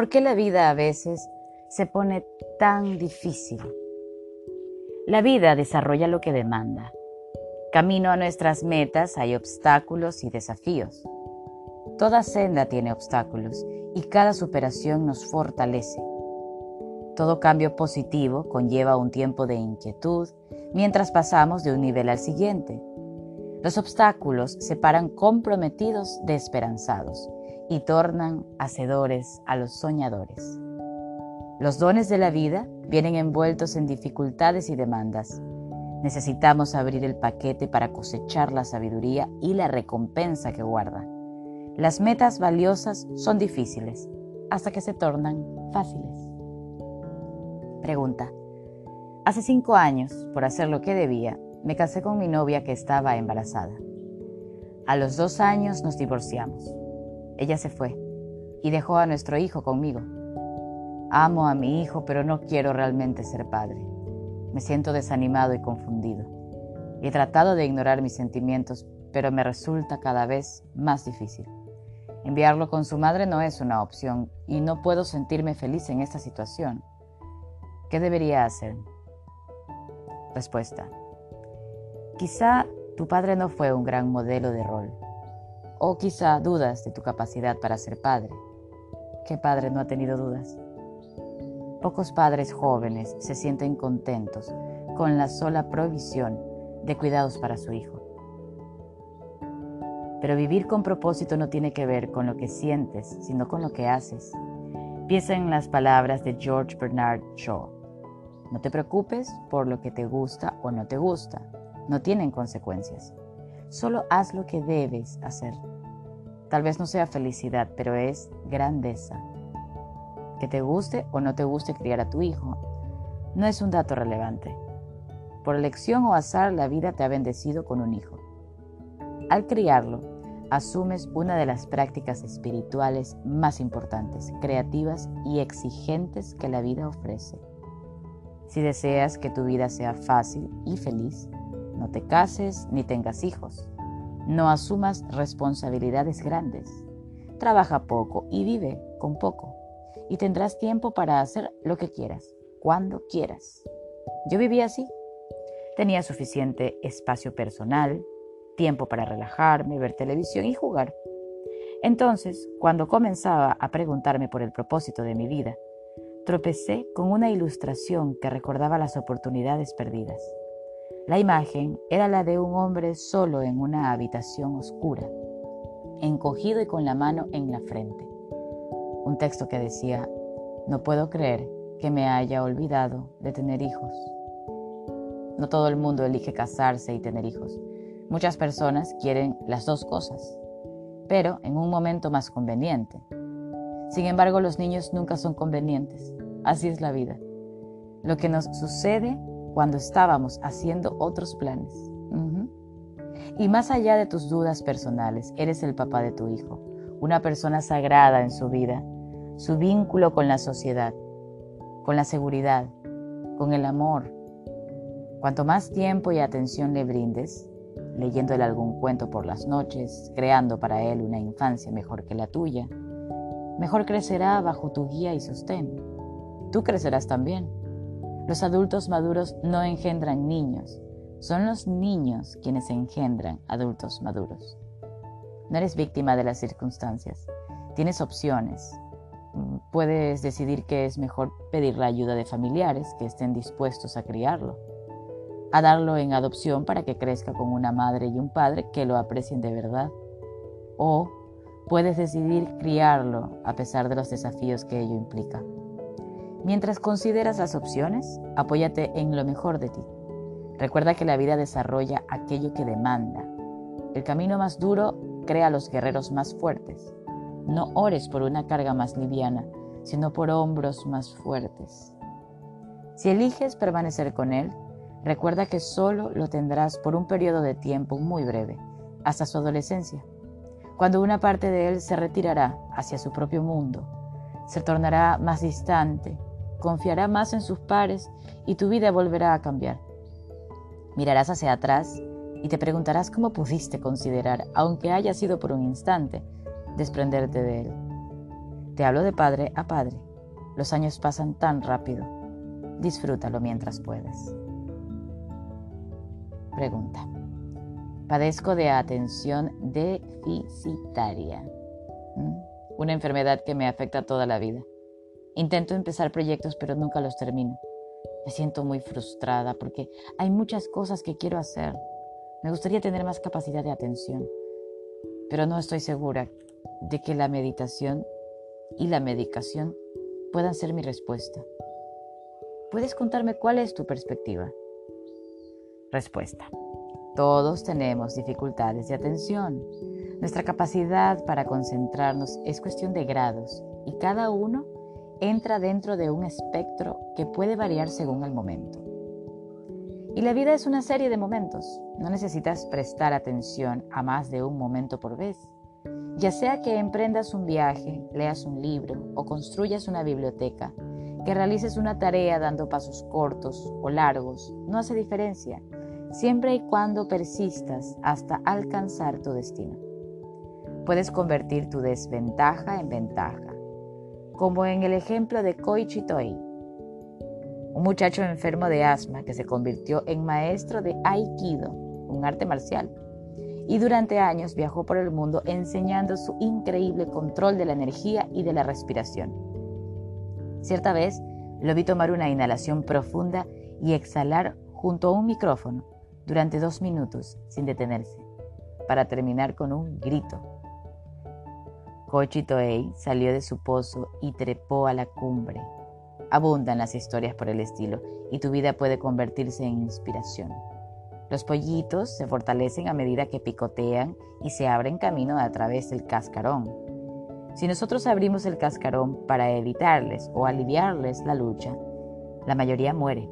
¿Por qué la vida a veces se pone tan difícil? La vida desarrolla lo que demanda. Camino a nuestras metas hay obstáculos y desafíos. Toda senda tiene obstáculos y cada superación nos fortalece. Todo cambio positivo conlleva un tiempo de inquietud mientras pasamos de un nivel al siguiente. Los obstáculos separan comprometidos de esperanzados y tornan hacedores a los soñadores. Los dones de la vida vienen envueltos en dificultades y demandas. Necesitamos abrir el paquete para cosechar la sabiduría y la recompensa que guarda. Las metas valiosas son difíciles hasta que se tornan fáciles. Pregunta. Hace cinco años, por hacer lo que debía, me casé con mi novia que estaba embarazada. A los dos años nos divorciamos. Ella se fue y dejó a nuestro hijo conmigo. Amo a mi hijo, pero no quiero realmente ser padre. Me siento desanimado y confundido. He tratado de ignorar mis sentimientos, pero me resulta cada vez más difícil. Enviarlo con su madre no es una opción y no puedo sentirme feliz en esta situación. ¿Qué debería hacer? Respuesta. Quizá tu padre no fue un gran modelo de rol. O quizá dudas de tu capacidad para ser padre. ¿Qué padre no ha tenido dudas? Pocos padres jóvenes se sienten contentos con la sola provisión de cuidados para su hijo. Pero vivir con propósito no tiene que ver con lo que sientes, sino con lo que haces. Piensa en las palabras de George Bernard Shaw. No te preocupes por lo que te gusta o no te gusta. No tienen consecuencias. Solo haz lo que debes hacer. Tal vez no sea felicidad, pero es grandeza. Que te guste o no te guste criar a tu hijo no es un dato relevante. Por elección o azar la vida te ha bendecido con un hijo. Al criarlo, asumes una de las prácticas espirituales más importantes, creativas y exigentes que la vida ofrece. Si deseas que tu vida sea fácil y feliz, no te cases ni tengas hijos. No asumas responsabilidades grandes. Trabaja poco y vive con poco. Y tendrás tiempo para hacer lo que quieras, cuando quieras. Yo vivía así. Tenía suficiente espacio personal, tiempo para relajarme, ver televisión y jugar. Entonces, cuando comenzaba a preguntarme por el propósito de mi vida, tropecé con una ilustración que recordaba las oportunidades perdidas. La imagen era la de un hombre solo en una habitación oscura, encogido y con la mano en la frente. Un texto que decía, no puedo creer que me haya olvidado de tener hijos. No todo el mundo elige casarse y tener hijos. Muchas personas quieren las dos cosas, pero en un momento más conveniente. Sin embargo, los niños nunca son convenientes. Así es la vida. Lo que nos sucede cuando estábamos haciendo otros planes. Y más allá de tus dudas personales, eres el papá de tu hijo, una persona sagrada en su vida, su vínculo con la sociedad, con la seguridad, con el amor. Cuanto más tiempo y atención le brindes, leyéndole algún cuento por las noches, creando para él una infancia mejor que la tuya, mejor crecerá bajo tu guía y sostén. Tú crecerás también. Los adultos maduros no engendran niños, son los niños quienes engendran adultos maduros. No eres víctima de las circunstancias, tienes opciones. Puedes decidir que es mejor pedir la ayuda de familiares que estén dispuestos a criarlo a darlo en adopción para que crezca con una madre y un padre que lo aprecien de verdad. O puedes decidir criarlo a pesar de los desafíos que ello implica. Mientras consideras las opciones, apóyate en lo mejor de ti. Recuerda que la vida desarrolla aquello que demanda. El camino más duro crea los guerreros más fuertes. No ores por una carga más liviana, sino por hombros más fuertes. Si eliges permanecer con Él, Recuerda que solo lo tendrás por un periodo de tiempo muy breve, hasta su adolescencia, cuando una parte de él se retirará hacia su propio mundo, se tornará más distante, confiará más en sus pares y tu vida volverá a cambiar. Mirarás hacia atrás y te preguntarás cómo pudiste considerar, aunque haya sido por un instante, desprenderte de él. Te hablo de padre a padre. Los años pasan tan rápido. Disfrútalo mientras puedas. Pregunta. Padezco de atención deficitaria. ¿Mm? Una enfermedad que me afecta toda la vida. Intento empezar proyectos pero nunca los termino. Me siento muy frustrada porque hay muchas cosas que quiero hacer. Me gustaría tener más capacidad de atención, pero no estoy segura de que la meditación y la medicación puedan ser mi respuesta. ¿Puedes contarme cuál es tu perspectiva? Respuesta. Todos tenemos dificultades de atención. Nuestra capacidad para concentrarnos es cuestión de grados y cada uno entra dentro de un espectro que puede variar según el momento. Y la vida es una serie de momentos. No necesitas prestar atención a más de un momento por vez. Ya sea que emprendas un viaje, leas un libro o construyas una biblioteca, que realices una tarea dando pasos cortos o largos, no hace diferencia, siempre y cuando persistas hasta alcanzar tu destino. Puedes convertir tu desventaja en ventaja como en el ejemplo de Koichi Toi, un muchacho enfermo de asma que se convirtió en maestro de Aikido, un arte marcial, y durante años viajó por el mundo enseñando su increíble control de la energía y de la respiración. Cierta vez lo vi tomar una inhalación profunda y exhalar junto a un micrófono durante dos minutos sin detenerse, para terminar con un grito Kochi Toei salió de su pozo y trepó a la cumbre. Abundan las historias por el estilo y tu vida puede convertirse en inspiración. Los pollitos se fortalecen a medida que picotean y se abren camino a través del cascarón. Si nosotros abrimos el cascarón para evitarles o aliviarles la lucha, la mayoría muere.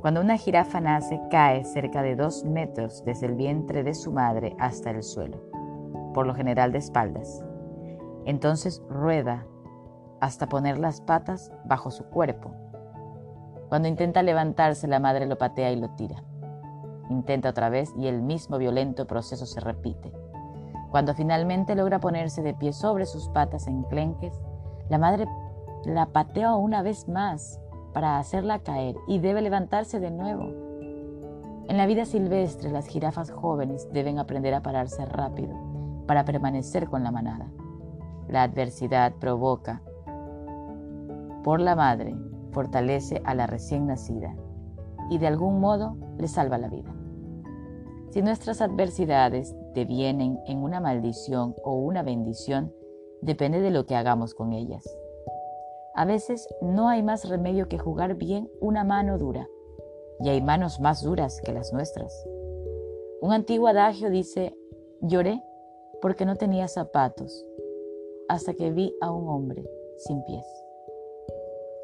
Cuando una jirafa nace, cae cerca de dos metros desde el vientre de su madre hasta el suelo, por lo general de espaldas. Entonces rueda hasta poner las patas bajo su cuerpo. Cuando intenta levantarse, la madre lo patea y lo tira. Intenta otra vez y el mismo violento proceso se repite. Cuando finalmente logra ponerse de pie sobre sus patas enclenques, la madre la patea una vez más para hacerla caer y debe levantarse de nuevo. En la vida silvestre, las jirafas jóvenes deben aprender a pararse rápido para permanecer con la manada la adversidad provoca por la madre fortalece a la recién nacida y de algún modo le salva la vida. Si nuestras adversidades devienen en una maldición o una bendición, depende de lo que hagamos con ellas. A veces no hay más remedio que jugar bien una mano dura, y hay manos más duras que las nuestras. Un antiguo adagio dice, lloré porque no tenía zapatos, hasta que vi a un hombre sin pies.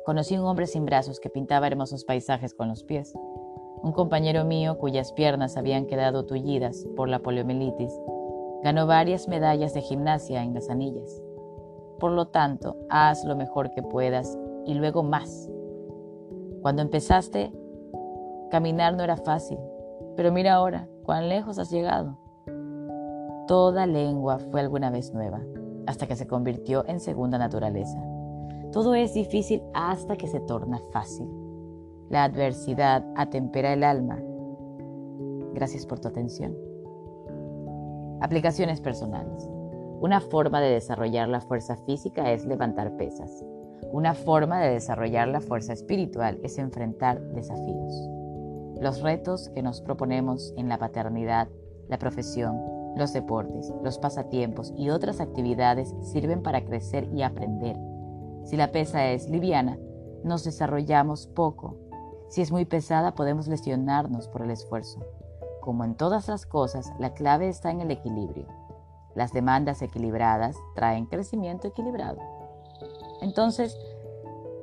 Conocí un hombre sin brazos que pintaba hermosos paisajes con los pies. Un compañero mío cuyas piernas habían quedado tullidas por la poliomielitis ganó varias medallas de gimnasia en las anillas. Por lo tanto, haz lo mejor que puedas y luego más. Cuando empezaste, caminar no era fácil, pero mira ahora cuán lejos has llegado. Toda lengua fue alguna vez nueva hasta que se convirtió en segunda naturaleza. Todo es difícil hasta que se torna fácil. La adversidad atempera el alma. Gracias por tu atención. Aplicaciones personales. Una forma de desarrollar la fuerza física es levantar pesas. Una forma de desarrollar la fuerza espiritual es enfrentar desafíos. Los retos que nos proponemos en la paternidad, la profesión, los deportes, los pasatiempos y otras actividades sirven para crecer y aprender. Si la pesa es liviana, nos desarrollamos poco. Si es muy pesada, podemos lesionarnos por el esfuerzo. Como en todas las cosas, la clave está en el equilibrio. Las demandas equilibradas traen crecimiento equilibrado. Entonces,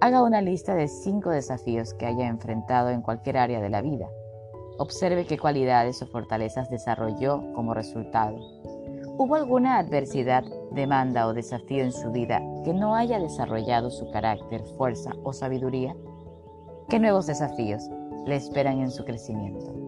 haga una lista de cinco desafíos que haya enfrentado en cualquier área de la vida Observe qué cualidades o fortalezas desarrolló como resultado. ¿Hubo alguna adversidad, demanda o desafío en su vida que no haya desarrollado su carácter, fuerza o sabiduría? ¿Qué nuevos desafíos le esperan en su crecimiento?